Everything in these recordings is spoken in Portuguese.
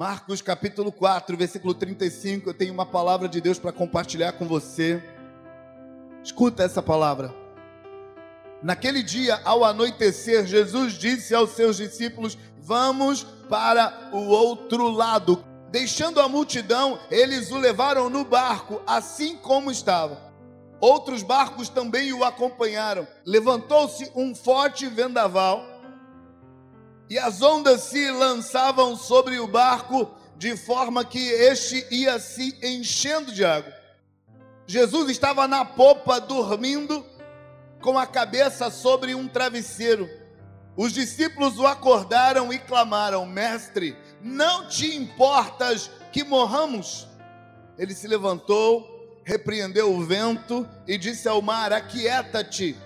Marcos capítulo 4, versículo 35, eu tenho uma palavra de Deus para compartilhar com você. Escuta essa palavra. Naquele dia, ao anoitecer, Jesus disse aos seus discípulos: Vamos para o outro lado. Deixando a multidão, eles o levaram no barco, assim como estava. Outros barcos também o acompanharam. Levantou-se um forte vendaval e as ondas se lançavam sobre o barco de forma que este ia se enchendo de água. Jesus estava na popa dormindo com a cabeça sobre um travesseiro. Os discípulos o acordaram e clamaram: Mestre, não te importas que morramos? Ele se levantou, repreendeu o vento e disse ao mar: Aquieta-te,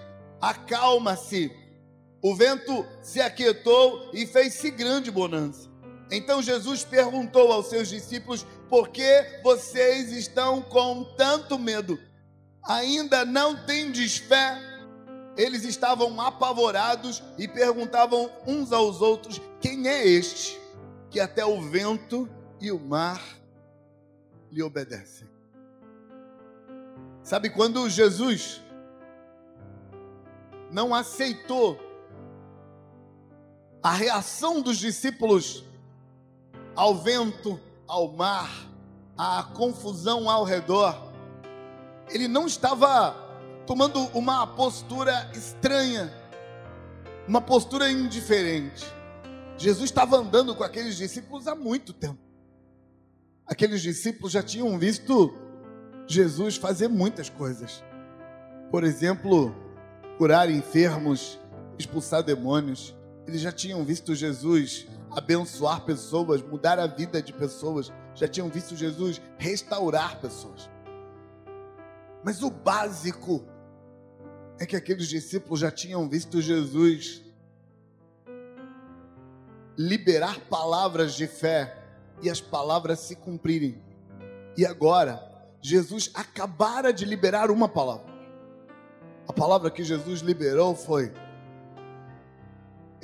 acalma-se. O vento se aquietou e fez-se grande bonança. Então Jesus perguntou aos seus discípulos: Por que vocês estão com tanto medo? Ainda não tendes fé? Eles estavam apavorados e perguntavam uns aos outros: Quem é este que até o vento e o mar lhe obedecem? Sabe quando Jesus não aceitou a reação dos discípulos ao vento, ao mar, à confusão ao redor, ele não estava tomando uma postura estranha, uma postura indiferente. Jesus estava andando com aqueles discípulos há muito tempo. Aqueles discípulos já tinham visto Jesus fazer muitas coisas. Por exemplo, curar enfermos, expulsar demônios. Eles já tinham visto Jesus abençoar pessoas, mudar a vida de pessoas. Já tinham visto Jesus restaurar pessoas. Mas o básico é que aqueles discípulos já tinham visto Jesus liberar palavras de fé e as palavras se cumprirem. E agora, Jesus acabara de liberar uma palavra. A palavra que Jesus liberou foi: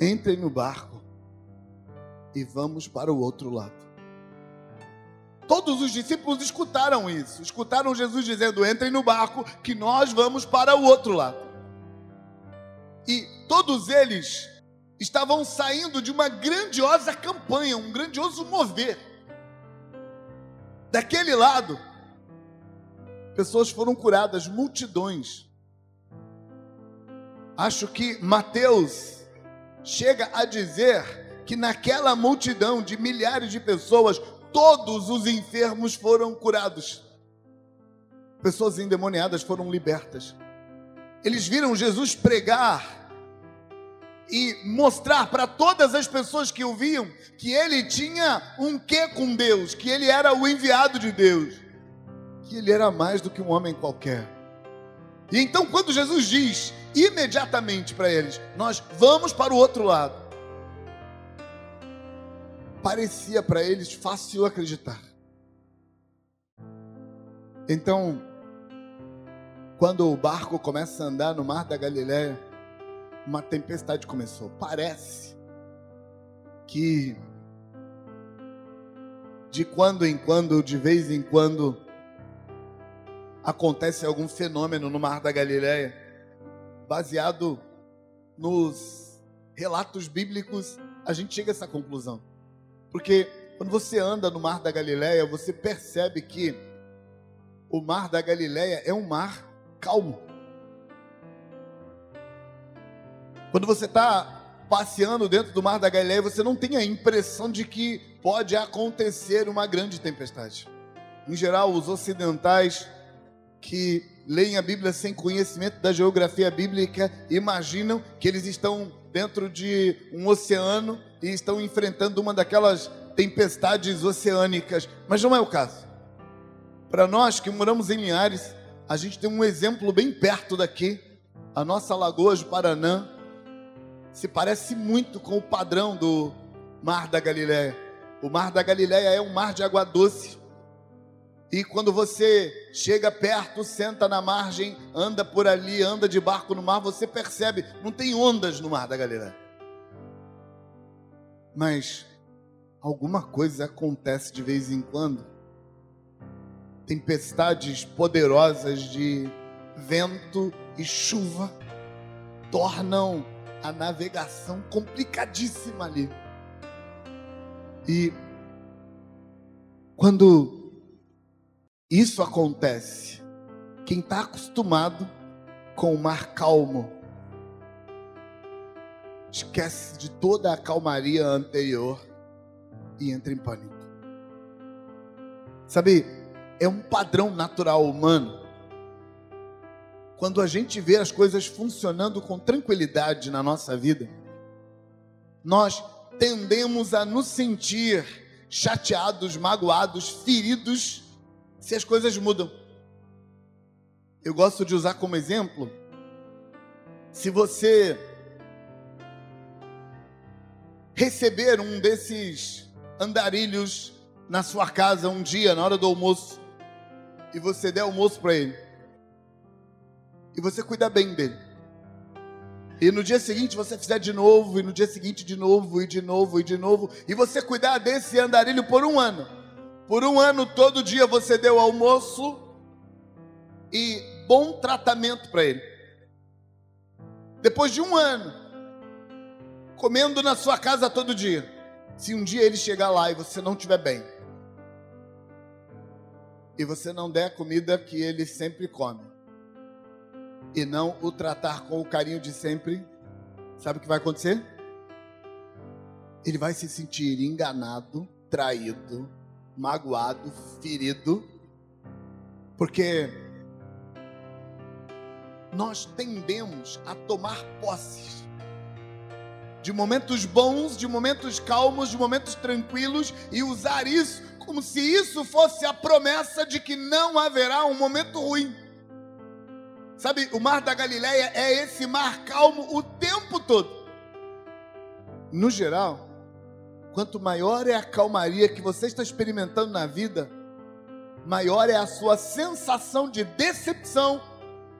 entrem no barco e vamos para o outro lado. Todos os discípulos escutaram isso, escutaram Jesus dizendo: entrem no barco, que nós vamos para o outro lado. E todos eles estavam saindo de uma grandiosa campanha, um grandioso mover. Daquele lado, pessoas foram curadas, multidões. Acho que Mateus chega a dizer que naquela multidão de milhares de pessoas, todos os enfermos foram curados. Pessoas endemoniadas foram libertas. Eles viram Jesus pregar e mostrar para todas as pessoas que o viam que ele tinha um quê com Deus, que ele era o enviado de Deus, que ele era mais do que um homem qualquer. E então, quando Jesus diz imediatamente para eles: Nós vamos para o outro lado, parecia para eles fácil acreditar. Então, quando o barco começa a andar no mar da Galiléia, uma tempestade começou. Parece que de quando em quando, de vez em quando, acontece algum fenômeno no mar da Galiléia, baseado nos relatos bíblicos, a gente chega a essa conclusão. Porque quando você anda no Mar da Galileia, você percebe que o Mar da Galileia é um mar calmo. Quando você está passeando dentro do Mar da Galileia, você não tem a impressão de que pode acontecer uma grande tempestade. Em geral, os ocidentais que leem a Bíblia sem conhecimento da geografia bíblica imaginam que eles estão dentro de um oceano e estão enfrentando uma daquelas tempestades oceânicas, mas não é o caso. Para nós que moramos em Linhares, a gente tem um exemplo bem perto daqui. A nossa Lagoa de Paranã se parece muito com o padrão do Mar da Galileia. O Mar da Galileia é um mar de água doce. E quando você chega perto, senta na margem, anda por ali, anda de barco no mar, você percebe, não tem ondas no Mar da Galileia. Mas alguma coisa acontece de vez em quando. Tempestades poderosas de vento e chuva tornam a navegação complicadíssima ali. E quando isso acontece, quem está acostumado com o mar calmo esquece de toda a calmaria anterior e entra em pânico. Sabe, é um padrão natural humano. Quando a gente vê as coisas funcionando com tranquilidade na nossa vida, nós tendemos a nos sentir chateados, magoados, feridos, se as coisas mudam. Eu gosto de usar como exemplo, se você receber um desses andarilhos na sua casa um dia, na hora do almoço, e você der almoço para ele, e você cuidar bem dele, e no dia seguinte você fizer de novo, e no dia seguinte de novo, e de novo, e de novo, e você cuidar desse andarilho por um ano, por um ano todo dia você deu almoço e bom tratamento para ele. Depois de um ano, comendo na sua casa todo dia. Se um dia ele chegar lá e você não estiver bem, e você não der a comida que ele sempre come, e não o tratar com o carinho de sempre, sabe o que vai acontecer? Ele vai se sentir enganado, traído, magoado, ferido, porque nós tendemos a tomar posses de momentos bons, de momentos calmos, de momentos tranquilos e usar isso como se isso fosse a promessa de que não haverá um momento ruim. Sabe, o mar da Galileia é esse mar calmo o tempo todo. No geral, quanto maior é a calmaria que você está experimentando na vida, maior é a sua sensação de decepção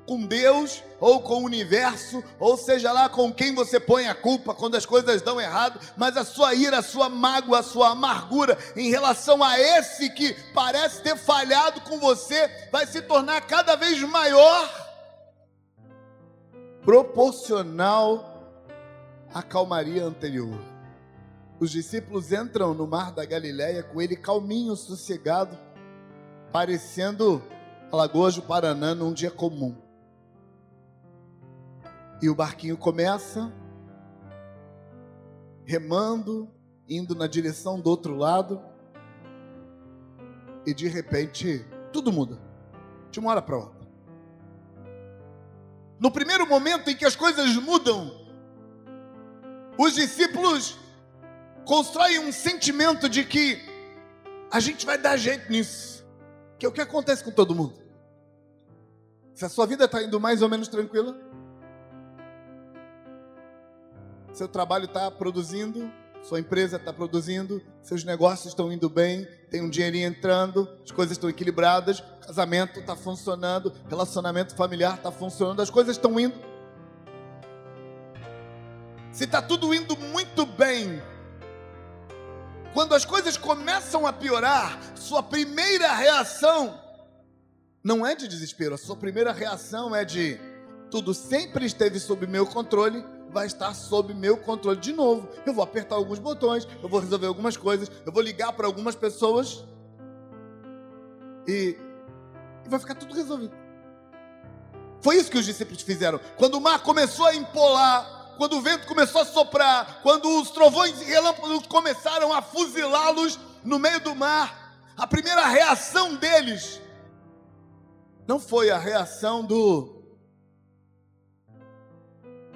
com Deus ou com o universo, ou seja lá com quem você põe a culpa quando as coisas dão errado, mas a sua ira, a sua mágoa, a sua amargura em relação a esse que parece ter falhado com você vai se tornar cada vez maior, proporcional à calmaria anterior. Os discípulos entram no mar da Galileia com ele calminho, sossegado, parecendo Alagoas do Paraná num dia comum. E o barquinho começa remando, indo na direção do outro lado. E de repente, tudo muda. De uma hora para outra. No primeiro momento em que as coisas mudam, os discípulos constroem um sentimento de que a gente vai dar jeito nisso. Que é o que acontece com todo mundo. Se a sua vida está indo mais ou menos tranquila, seu trabalho está produzindo, sua empresa está produzindo, seus negócios estão indo bem, tem um dinheirinho entrando, as coisas estão equilibradas, casamento está funcionando, relacionamento familiar está funcionando, as coisas estão indo. Se está tudo indo muito bem, quando as coisas começam a piorar, sua primeira reação não é de desespero, a sua primeira reação é de tudo sempre esteve sob meu controle, vai estar sob meu controle de novo. Eu vou apertar alguns botões, eu vou resolver algumas coisas, eu vou ligar para algumas pessoas e, e vai ficar tudo resolvido. Foi isso que os discípulos fizeram. Quando o mar começou a empolar, quando o vento começou a soprar, quando os trovões e relâmpagos começaram a fuzilá-los no meio do mar, a primeira reação deles não foi a reação do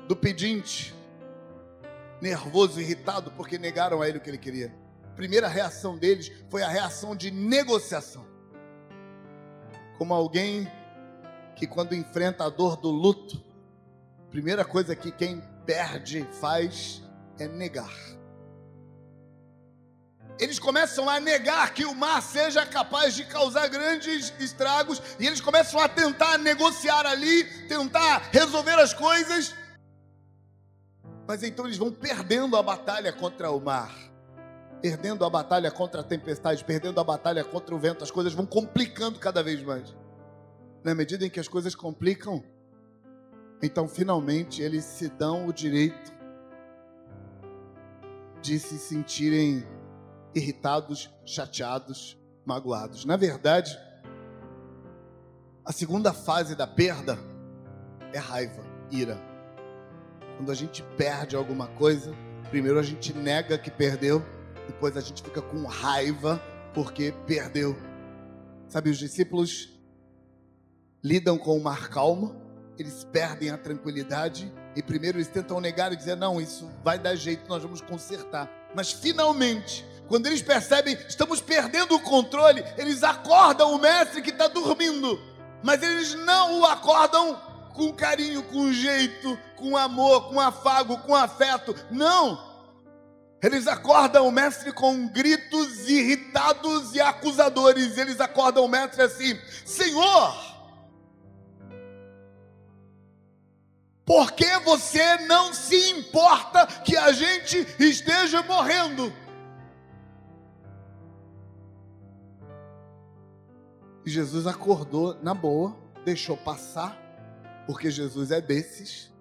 do pedinte, nervoso, irritado, porque negaram a ele o que ele queria. A primeira reação deles foi a reação de negociação. Como alguém que, quando enfrenta a dor do luto, primeira coisa que quem perde faz é negar. Eles começam a negar que o mar seja capaz de causar grandes estragos e eles começam a tentar negociar ali, tentar resolver as coisas mas então eles vão perdendo a batalha contra o mar. perdendo a batalha contra a tempestade, perdendo a batalha contra o vento, as coisas vão complicando cada vez mais. Na medida em que as coisas complicam, então finalmente eles se dão o direito de se sentirem irritados, chateados, magoados. Na verdade, a segunda fase da perda é raiva, ira. Quando a gente perde alguma coisa, primeiro a gente nega que perdeu, depois a gente fica com raiva porque perdeu. Sabe, os discípulos lidam com o mar calmo, eles perdem a tranquilidade e primeiro eles tentam negar e dizer: não, isso vai dar jeito, nós vamos consertar. Mas finalmente, quando eles percebem estamos perdendo o controle, eles acordam o mestre que está dormindo, mas eles não o acordam com carinho, com jeito, com amor, com afago, com afeto. Não! Eles acordam o mestre com gritos irritados e acusadores. Eles acordam o mestre assim: Senhor, por que você não se importa que a gente esteja morrendo? E Jesus acordou na boa, deixou passar, porque Jesus é desses.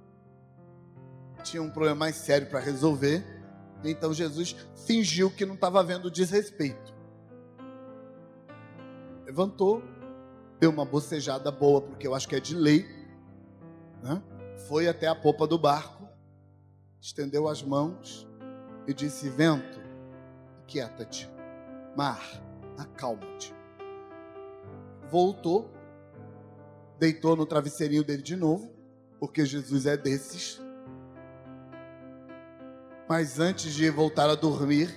Tinha um problema mais sério para resolver. Então Jesus fingiu que não estava vendo desrespeito. Levantou, deu uma bocejada boa, porque eu acho que é de lei. Né? Foi até a popa do barco, estendeu as mãos e disse: Vento, quieta-te. Mar, acalma-te voltou, deitou no travesseirinho dele de novo, porque Jesus é desses. Mas antes de voltar a dormir,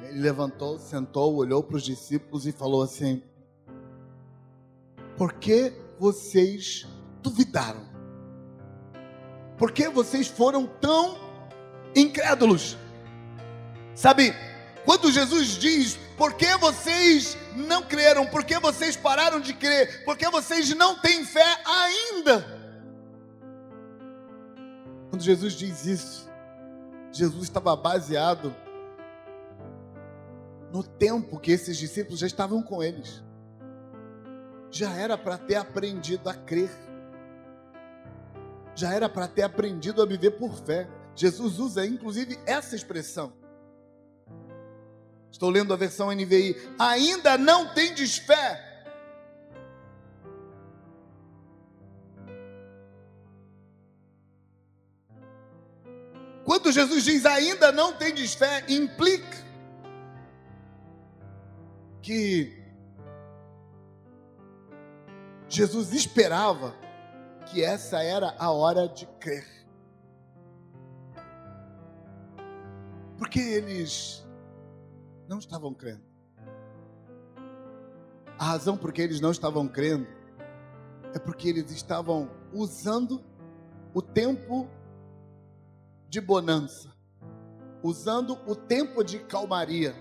ele levantou, sentou, olhou para os discípulos e falou assim: Por que vocês duvidaram? Por que vocês foram tão incrédulos? Sabe, quando Jesus diz por que vocês não creram? Por que vocês pararam de crer? Por que vocês não têm fé ainda? Quando Jesus diz isso, Jesus estava baseado no tempo que esses discípulos já estavam com eles. Já era para ter aprendido a crer. Já era para ter aprendido a viver por fé. Jesus usa inclusive essa expressão. Estou lendo a versão NVI. Ainda não tendes fé. Quando Jesus diz ainda não tendes fé, implica que Jesus esperava que essa era a hora de crer. Porque eles não estavam crendo. A razão por que eles não estavam crendo é porque eles estavam usando o tempo de bonança, usando o tempo de calmaria,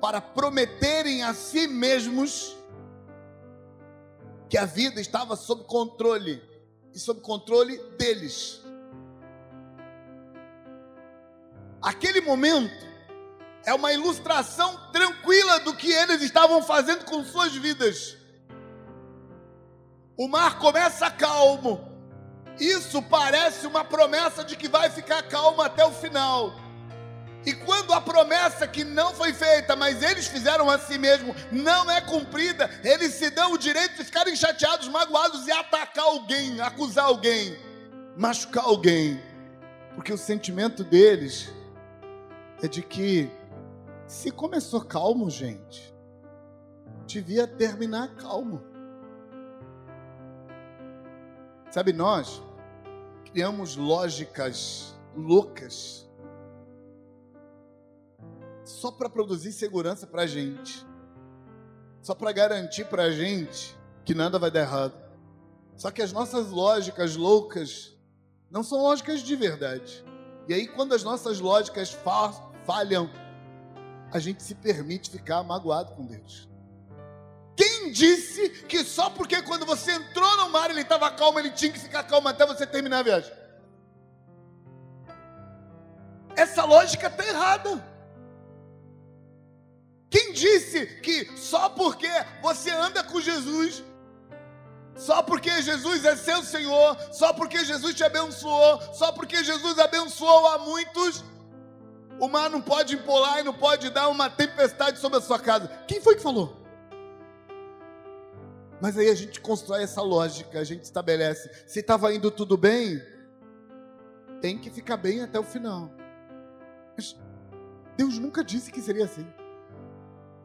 para prometerem a si mesmos que a vida estava sob controle e sob controle deles. Aquele momento é uma ilustração tranquila do que eles estavam fazendo com suas vidas. O mar começa calmo. Isso parece uma promessa de que vai ficar calmo até o final. E quando a promessa que não foi feita, mas eles fizeram a si mesmo, não é cumprida, eles se dão o direito de ficarem chateados, magoados e atacar alguém, acusar alguém, machucar alguém. Porque o sentimento deles é de que se começou calmo, gente, devia terminar calmo. Sabe, nós criamos lógicas loucas só para produzir segurança para a gente, só para garantir para a gente que nada vai dar errado. Só que as nossas lógicas loucas não são lógicas de verdade. E aí, quando as nossas lógicas falham, a gente se permite ficar magoado com Deus. Quem disse que só porque quando você entrou no mar ele estava calmo, ele tinha que ficar calmo até você terminar a viagem? Essa lógica está errada. Disse que só porque você anda com Jesus, só porque Jesus é seu Senhor, só porque Jesus te abençoou, só porque Jesus abençoou a muitos, o mar não pode empolar e não pode dar uma tempestade sobre a sua casa. Quem foi que falou? Mas aí a gente constrói essa lógica, a gente estabelece. Se estava indo tudo bem, tem que ficar bem até o final. Mas Deus nunca disse que seria assim.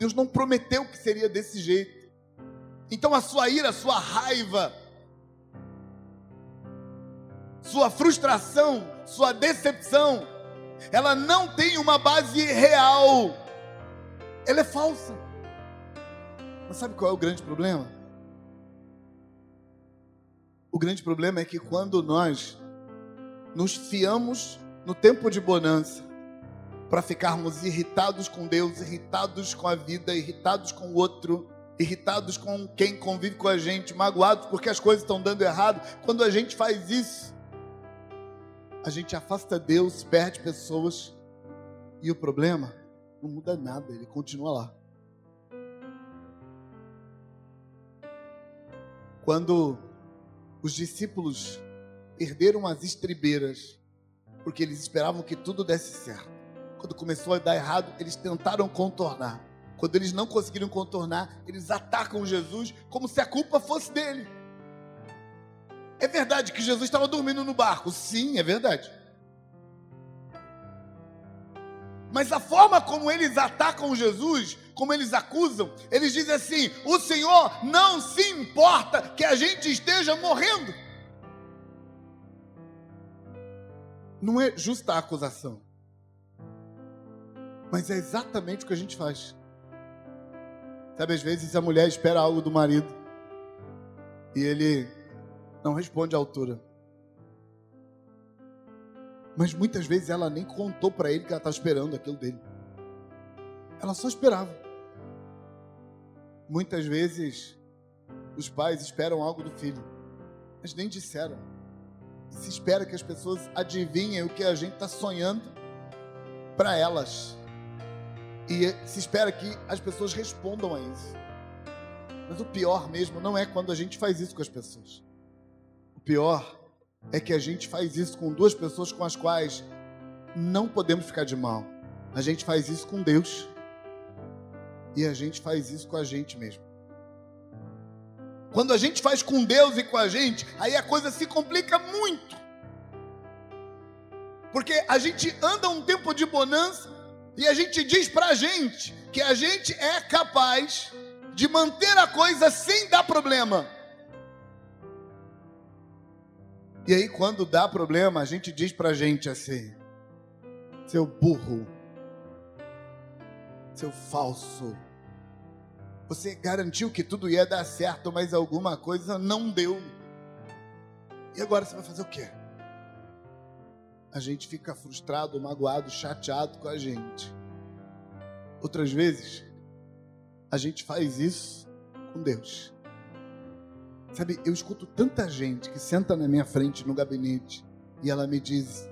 Deus não prometeu que seria desse jeito. Então a sua ira, a sua raiva, sua frustração, sua decepção, ela não tem uma base real. Ela é falsa. Mas sabe qual é o grande problema? O grande problema é que quando nós nos fiamos no tempo de bonança para ficarmos irritados com Deus, irritados com a vida, irritados com o outro, irritados com quem convive com a gente, magoados porque as coisas estão dando errado, quando a gente faz isso, a gente afasta Deus, perde pessoas, e o problema não muda nada, ele continua lá. Quando os discípulos perderam as estribeiras, porque eles esperavam que tudo desse certo. Quando começou a dar errado, eles tentaram contornar. Quando eles não conseguiram contornar, eles atacam Jesus como se a culpa fosse dele. É verdade que Jesus estava dormindo no barco? Sim, é verdade. Mas a forma como eles atacam Jesus, como eles acusam, eles dizem assim: o Senhor não se importa que a gente esteja morrendo. Não é justa a acusação, mas é exatamente o que a gente faz. Sabe, às vezes a mulher espera algo do marido e ele não responde à altura. Mas muitas vezes ela nem contou para ele que ela estava esperando aquilo dele. Ela só esperava. Muitas vezes os pais esperam algo do filho, mas nem disseram. Se espera que as pessoas adivinhem o que a gente está sonhando para elas. E se espera que as pessoas respondam a isso. Mas o pior mesmo não é quando a gente faz isso com as pessoas. O pior é que a gente faz isso com duas pessoas com as quais não podemos ficar de mal. A gente faz isso com Deus. E a gente faz isso com a gente mesmo. Quando a gente faz com Deus e com a gente, aí a coisa se complica muito. Porque a gente anda um tempo de bonança e a gente diz pra gente que a gente é capaz de manter a coisa sem dar problema. E aí, quando dá problema, a gente diz pra gente assim: seu burro, seu falso. Você garantiu que tudo ia dar certo, mas alguma coisa não deu. E agora você vai fazer o quê? A gente fica frustrado, magoado, chateado com a gente. Outras vezes, a gente faz isso com Deus. Sabe, eu escuto tanta gente que senta na minha frente no gabinete e ela me diz: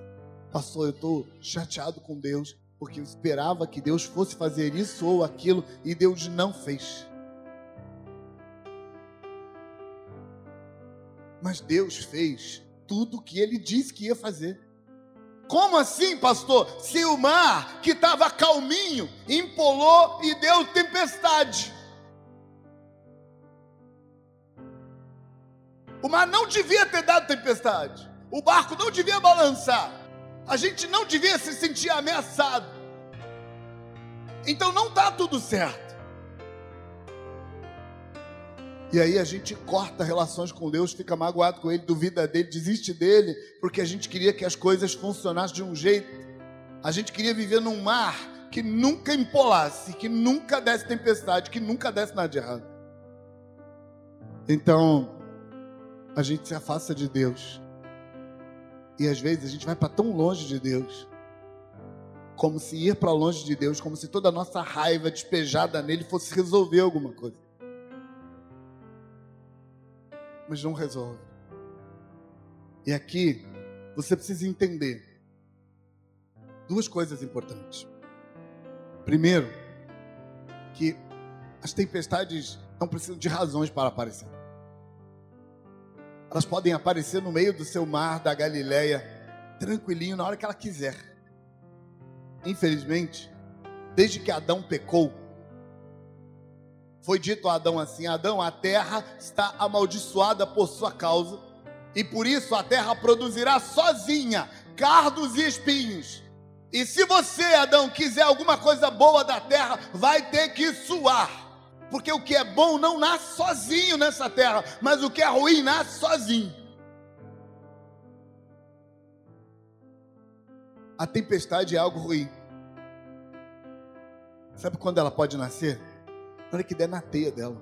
Pastor, eu estou chateado com Deus porque eu esperava que Deus fosse fazer isso ou aquilo e Deus não fez. Mas Deus fez tudo o que ele disse que ia fazer. Como assim, pastor? Se o mar que estava calminho empolou e deu tempestade. O mar não devia ter dado tempestade. O barco não devia balançar. A gente não devia se sentir ameaçado. Então não está tudo certo. E aí a gente corta relações com Deus, fica magoado com Ele, duvida dele, desiste dele, porque a gente queria que as coisas funcionassem de um jeito. A gente queria viver num mar que nunca empolasse, que nunca desse tempestade, que nunca desse nada de errado. Então, a gente se afasta de Deus. E às vezes a gente vai para tão longe de Deus, como se ir para longe de Deus, como se toda a nossa raiva despejada nele fosse resolver alguma coisa. Mas não resolve. E aqui você precisa entender duas coisas importantes. Primeiro, que as tempestades não precisam de razões para aparecer. Elas podem aparecer no meio do seu mar da Galileia, tranquilinho, na hora que ela quiser. Infelizmente, desde que Adão pecou, foi dito a Adão assim: Adão, a terra está amaldiçoada por sua causa, e por isso a terra produzirá sozinha cardos e espinhos. E se você, Adão, quiser alguma coisa boa da terra, vai ter que suar. Porque o que é bom não nasce sozinho nessa terra, mas o que é ruim nasce sozinho. A tempestade é algo ruim. Sabe quando ela pode nascer? Na hora que der na teia dela.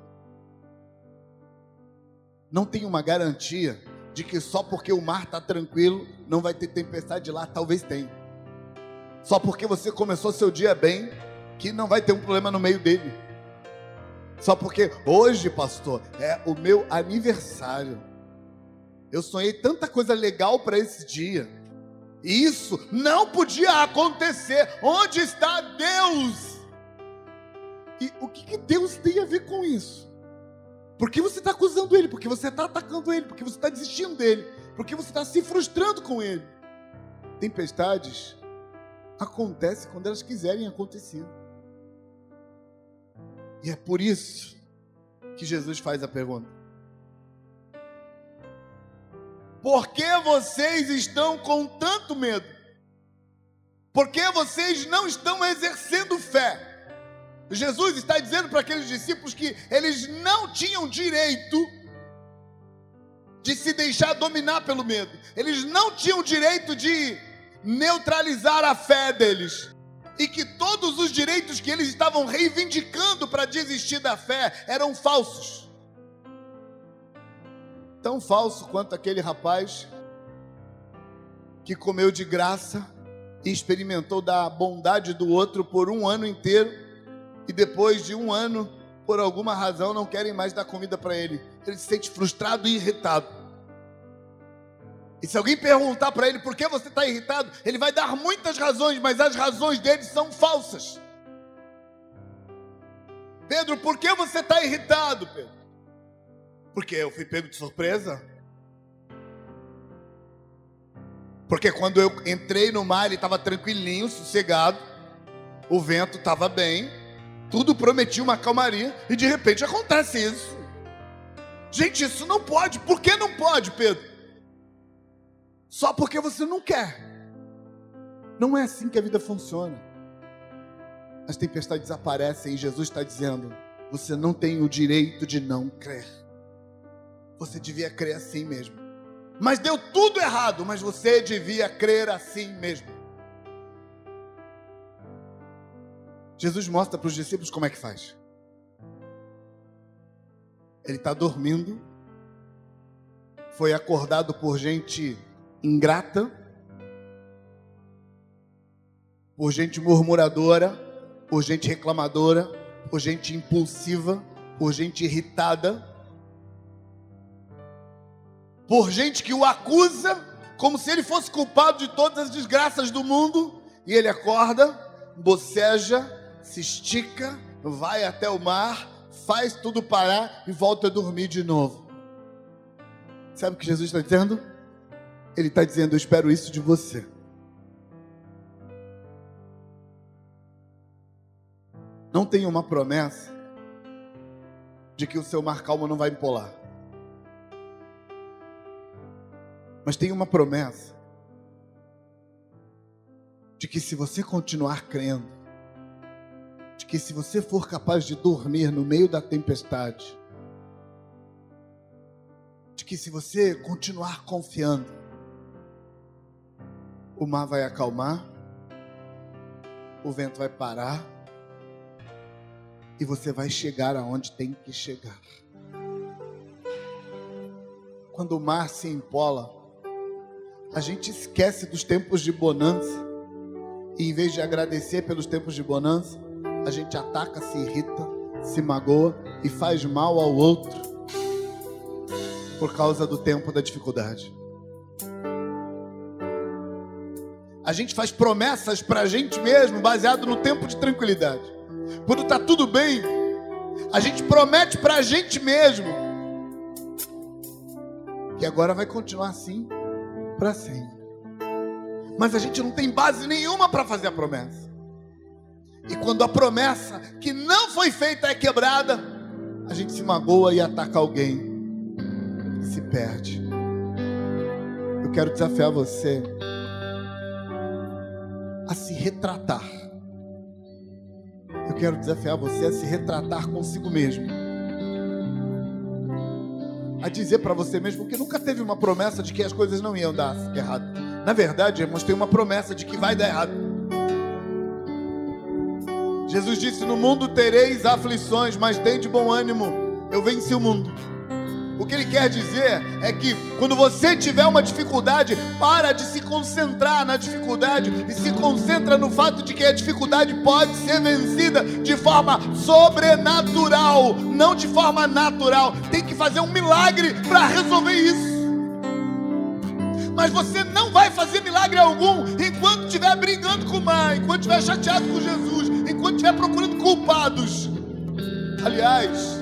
Não tem uma garantia de que só porque o mar está tranquilo não vai ter tempestade lá. Talvez tenha. Só porque você começou seu dia bem, que não vai ter um problema no meio dele. Só porque hoje, pastor, é o meu aniversário. Eu sonhei tanta coisa legal para esse dia. Isso não podia acontecer. Onde está Deus? E o que, que Deus tem a ver com isso? Por que você está acusando ele? Por que você está atacando ele? Por que você está desistindo dele? Por que você está se frustrando com ele? Tempestades acontecem quando elas quiserem acontecer. E é por isso que Jesus faz a pergunta: Por que vocês estão com tanto medo? Por que vocês não estão exercendo fé? Jesus está dizendo para aqueles discípulos que eles não tinham direito de se deixar dominar pelo medo. Eles não tinham direito de neutralizar a fé deles e que todos os direitos que eles estavam reivindicando para desistir da fé eram falsos. Tão falso quanto aquele rapaz que comeu de graça e experimentou da bondade do outro por um ano inteiro e depois de um ano, por alguma razão, não querem mais dar comida para ele. Ele se sente frustrado e irritado. E se alguém perguntar para ele por que você está irritado, ele vai dar muitas razões, mas as razões dele são falsas. Pedro, por que você está irritado, Pedro? Porque eu fui pego de surpresa. Porque quando eu entrei no mar, ele estava tranquilinho, sossegado, o vento estava bem, tudo prometia uma calmaria, e de repente acontece isso. Gente, isso não pode. Por que não pode, Pedro? só porque você não quer. Não é assim que a vida funciona. As tempestades aparecem e Jesus está dizendo: você não tem o direito de não crer. Você devia crer assim mesmo. Mas deu tudo errado, mas você devia crer assim mesmo. Jesus mostra para os discípulos como é que faz. Ele está dormindo, foi acordado por gente ingrata, por gente murmuradora, por gente reclamadora, por gente impulsiva, por gente irritada, por gente que o acusa como se ele fosse culpado de todas as desgraças do mundo, e ele acorda, boceja, se estica, vai até o mar, faz tudo parar e volta a dormir de novo. Sabe o que Jesus está dizendo? Ele está dizendo: Eu espero isso de você. Não tem uma promessa de que o seu mar calmo não vai empolar. Mas tem uma promessa de que se você continuar crendo, que se você for capaz de dormir no meio da tempestade, de que se você continuar confiando, o mar vai acalmar, o vento vai parar e você vai chegar aonde tem que chegar. Quando o mar se empola, a gente esquece dos tempos de bonança e em vez de agradecer pelos tempos de bonança, a gente ataca, se irrita, se magoa e faz mal ao outro por causa do tempo da dificuldade. A gente faz promessas para a gente mesmo baseado no tempo de tranquilidade. quando está tudo bem, a gente promete para a gente mesmo que agora vai continuar assim para sempre. Mas a gente não tem base nenhuma para fazer a promessa. E quando a promessa que não foi feita é quebrada, a gente se magoa e ataca alguém e se perde. Eu quero desafiar você a se retratar. Eu quero desafiar você a se retratar consigo mesmo. A dizer para você mesmo que nunca teve uma promessa de que as coisas não iam dar errado. Na verdade, irmãos, tem uma promessa de que vai dar errado. Jesus disse: No mundo tereis aflições, mas tem de bom ânimo. Eu venci o mundo. O que ele quer dizer é que quando você tiver uma dificuldade, para de se concentrar na dificuldade e se concentra no fato de que a dificuldade pode ser vencida de forma sobrenatural, não de forma natural. Tem que fazer um milagre para resolver isso. Mas você não vai fazer milagre algum enquanto estiver brigando com mar, enquanto estiver chateado com Jesus, enquanto estiver procurando culpados. Aliás,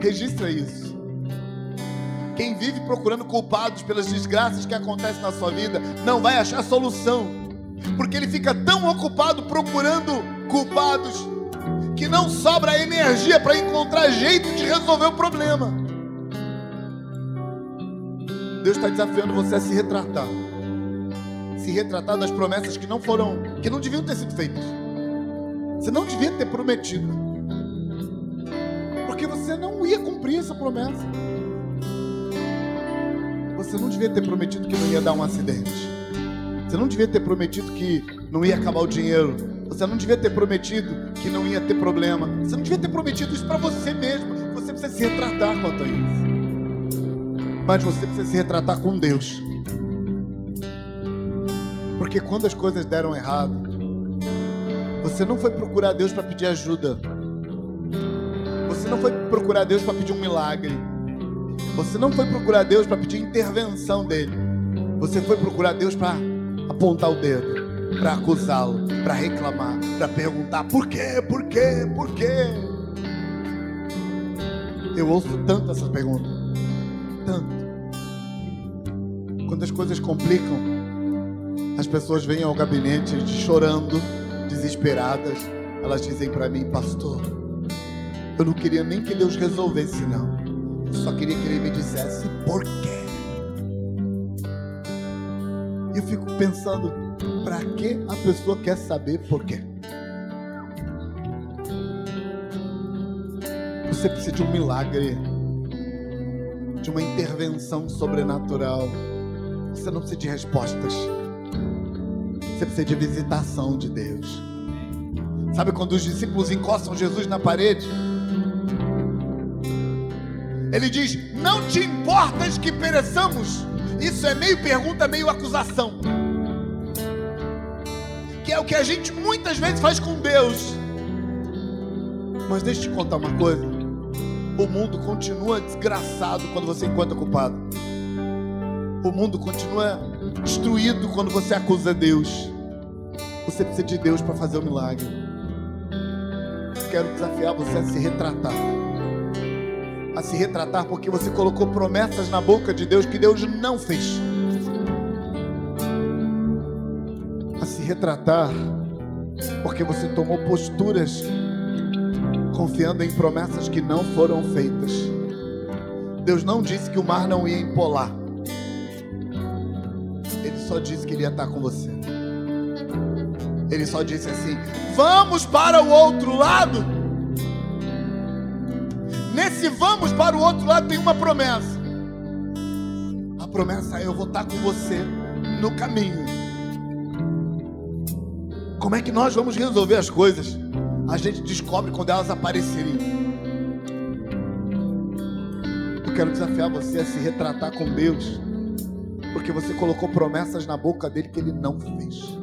registra isso. Quem vive procurando culpados pelas desgraças que acontecem na sua vida não vai achar solução, porque ele fica tão ocupado procurando culpados que não sobra energia para encontrar jeito de resolver o problema. Deus está desafiando você a se retratar, se retratar das promessas que não foram, que não deviam ter sido feitas. Você não devia ter prometido, porque você não ia cumprir essa promessa. Você não devia ter prometido que não ia dar um acidente. Você não devia ter prometido que não ia acabar o dinheiro. Você não devia ter prometido que não ia ter problema. Você não devia ter prometido isso para você mesmo. Você precisa se retratar quanto a isso. Mas você precisa se retratar com Deus. Porque quando as coisas deram errado, você não foi procurar Deus para pedir ajuda. Você não foi procurar Deus para pedir um milagre. Você não foi procurar Deus para pedir intervenção dele. Você foi procurar Deus para apontar o dedo, para acusá-lo, para reclamar, para perguntar por quê, por quê, por quê. Eu ouço tanto essas perguntas. Tanto. Quando as coisas complicam, as pessoas vêm ao gabinete chorando, desesperadas. Elas dizem para mim, pastor, eu não queria nem que Deus resolvesse, não. Eu só queria que ele me dissesse por quê. E eu fico pensando, para que a pessoa quer saber por quê? Você precisa de um milagre, de uma intervenção sobrenatural. Você não precisa de respostas. Você precisa de visitação de Deus. Sabe quando os discípulos encostam Jesus na parede? Ele diz: Não te importas que pereçamos? Isso é meio pergunta, meio acusação. Que é o que a gente muitas vezes faz com Deus. Mas deixa eu te contar uma coisa. O mundo continua desgraçado quando você encontra culpado. O mundo continua destruído quando você acusa Deus. Você precisa de Deus para fazer o milagre. Quero desafiar você a se retratar a se retratar porque você colocou promessas na boca de Deus que Deus não fez. A se retratar porque você tomou posturas confiando em promessas que não foram feitas. Deus não disse que o mar não ia empolar. Só disse que ele ia estar com você. Ele só disse assim: Vamos para o outro lado. Nesse vamos para o outro lado tem uma promessa. A promessa é: eu vou estar com você no caminho. Como é que nós vamos resolver as coisas? A gente descobre quando elas aparecerem. Eu quero desafiar você a se retratar com Deus, porque você colocou promessas na boca dele que ele não fez.